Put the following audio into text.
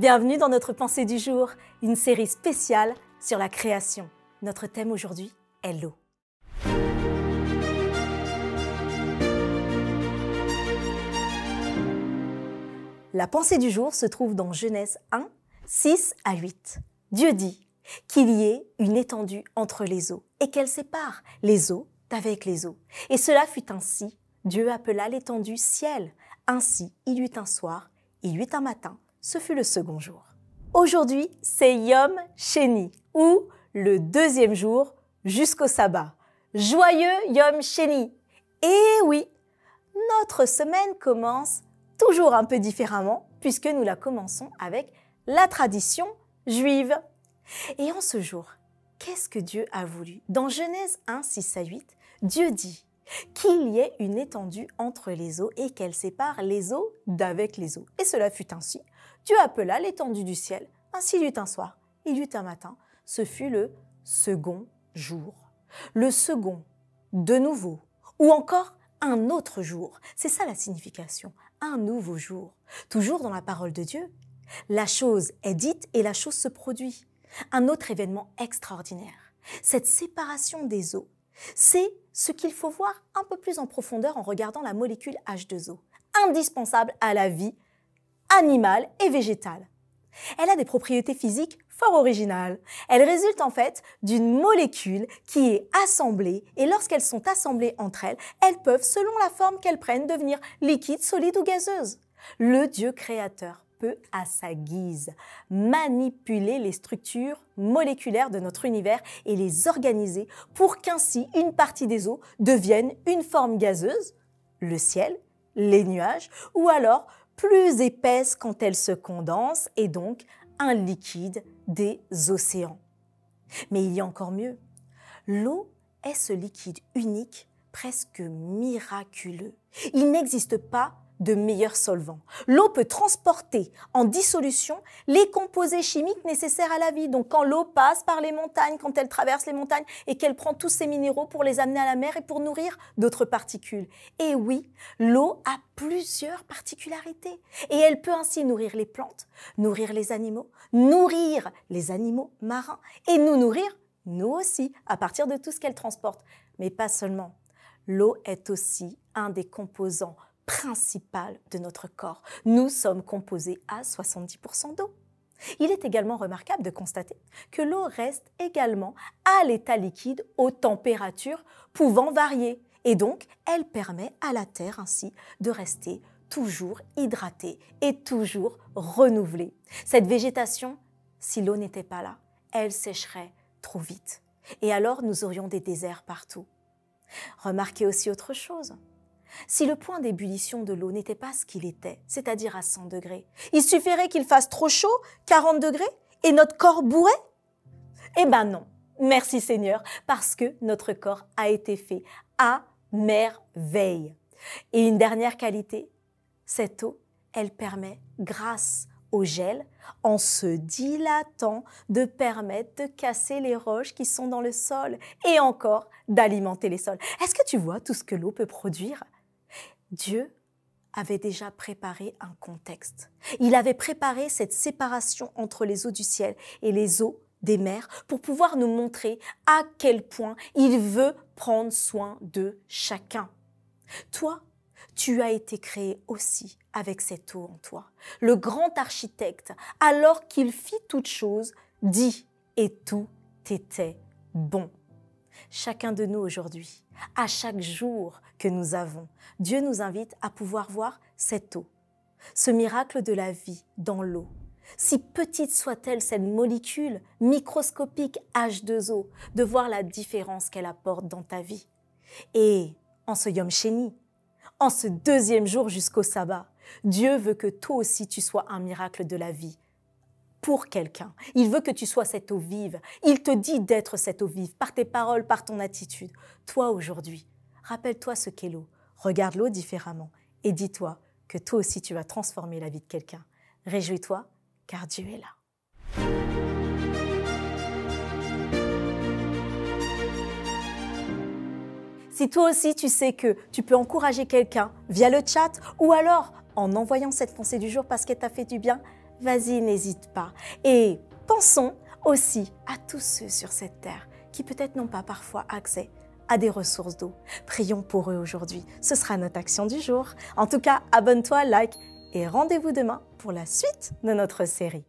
Bienvenue dans notre pensée du jour, une série spéciale sur la création. Notre thème aujourd'hui est l'eau. La pensée du jour se trouve dans Genèse 1, 6 à 8. Dieu dit qu'il y ait une étendue entre les eaux et qu'elle sépare les eaux d'avec les eaux. Et cela fut ainsi. Dieu appela l'étendue ciel. Ainsi, il eut un soir, il y eut un matin, ce fut le second jour. Aujourd'hui, c'est Yom Sheni, ou le deuxième jour jusqu'au sabbat. Joyeux Yom Sheni Et oui, notre semaine commence toujours un peu différemment, puisque nous la commençons avec la tradition juive. Et en ce jour, qu'est-ce que Dieu a voulu? Dans Genèse 1, 6 à 8, Dieu dit qu'il y ait une étendue entre les eaux et qu'elle sépare les eaux d'avec les eaux. Et cela fut ainsi. Dieu appela l'étendue du ciel. Ainsi il y eut un soir, il y eut un matin. Ce fut le second jour. Le second, de nouveau, ou encore un autre jour. C'est ça la signification, un nouveau jour. Toujours dans la parole de Dieu. La chose est dite et la chose se produit. Un autre événement extraordinaire. Cette séparation des eaux, c'est ce qu'il faut voir un peu plus en profondeur en regardant la molécule H2O, indispensable à la vie animale et végétale. Elle a des propriétés physiques fort originales. Elle résulte en fait d'une molécule qui est assemblée et lorsqu'elles sont assemblées entre elles, elles peuvent, selon la forme qu'elles prennent, devenir liquides, solides ou gazeuses. Le Dieu créateur peut, à sa guise, manipuler les structures moléculaires de notre univers et les organiser pour qu'ainsi une partie des eaux devienne une forme gazeuse, le ciel, les nuages, ou alors plus épaisse quand elle se condense et donc un liquide des océans. Mais il y a encore mieux. L'eau est ce liquide unique, presque miraculeux. Il n'existe pas de meilleurs solvants. L'eau peut transporter en dissolution les composés chimiques nécessaires à la vie. Donc quand l'eau passe par les montagnes, quand elle traverse les montagnes et qu'elle prend tous ces minéraux pour les amener à la mer et pour nourrir d'autres particules. Et oui, l'eau a plusieurs particularités et elle peut ainsi nourrir les plantes, nourrir les animaux, nourrir les animaux marins et nous nourrir nous aussi à partir de tout ce qu'elle transporte. Mais pas seulement. L'eau est aussi un des composants principal de notre corps. Nous sommes composés à 70% d'eau. Il est également remarquable de constater que l'eau reste également à l'état liquide aux températures pouvant varier. Et donc, elle permet à la Terre ainsi de rester toujours hydratée et toujours renouvelée. Cette végétation, si l'eau n'était pas là, elle sécherait trop vite. Et alors, nous aurions des déserts partout. Remarquez aussi autre chose. Si le point d'ébullition de l'eau n'était pas ce qu'il était, c'est-à-dire à 100 degrés, il suffirait qu'il fasse trop chaud, 40 degrés, et notre corps bourrait? Eh ben non, merci Seigneur, parce que notre corps a été fait à merveille. Et une dernière qualité, cette eau, elle permet, grâce au gel, en se dilatant, de permettre de casser les roches qui sont dans le sol et encore d'alimenter les sols. Est-ce que tu vois tout ce que l'eau peut produire? Dieu avait déjà préparé un contexte. Il avait préparé cette séparation entre les eaux du ciel et les eaux des mers pour pouvoir nous montrer à quel point il veut prendre soin de chacun. Toi, tu as été créé aussi avec cette eau en toi. Le grand architecte, alors qu'il fit toute chose, dit et tout était bon. Chacun de nous aujourd'hui à chaque jour que nous avons. Dieu nous invite à pouvoir voir cette eau, ce miracle de la vie dans l'eau. Si petite soit-elle cette molécule microscopique H2O, de voir la différence qu'elle apporte dans ta vie. Et en ce Yom Sheni, en ce deuxième jour jusqu'au sabbat, Dieu veut que toi aussi tu sois un miracle de la vie pour quelqu'un. Il veut que tu sois cette eau vive. Il te dit d'être cette eau vive par tes paroles, par ton attitude. Toi aujourd'hui, rappelle-toi ce qu'est l'eau. Regarde l'eau différemment et dis-toi que toi aussi tu vas transformer la vie de quelqu'un. Réjouis-toi car Dieu est là. Si toi aussi tu sais que tu peux encourager quelqu'un via le chat ou alors en envoyant cette pensée du jour parce qu'elle t'a fait du bien, vas-y, n'hésite pas. Et pensons aussi à tous ceux sur cette terre qui peut-être n'ont pas parfois accès à des ressources d'eau. Prions pour eux aujourd'hui. Ce sera notre action du jour. En tout cas, abonne-toi, like et rendez-vous demain pour la suite de notre série.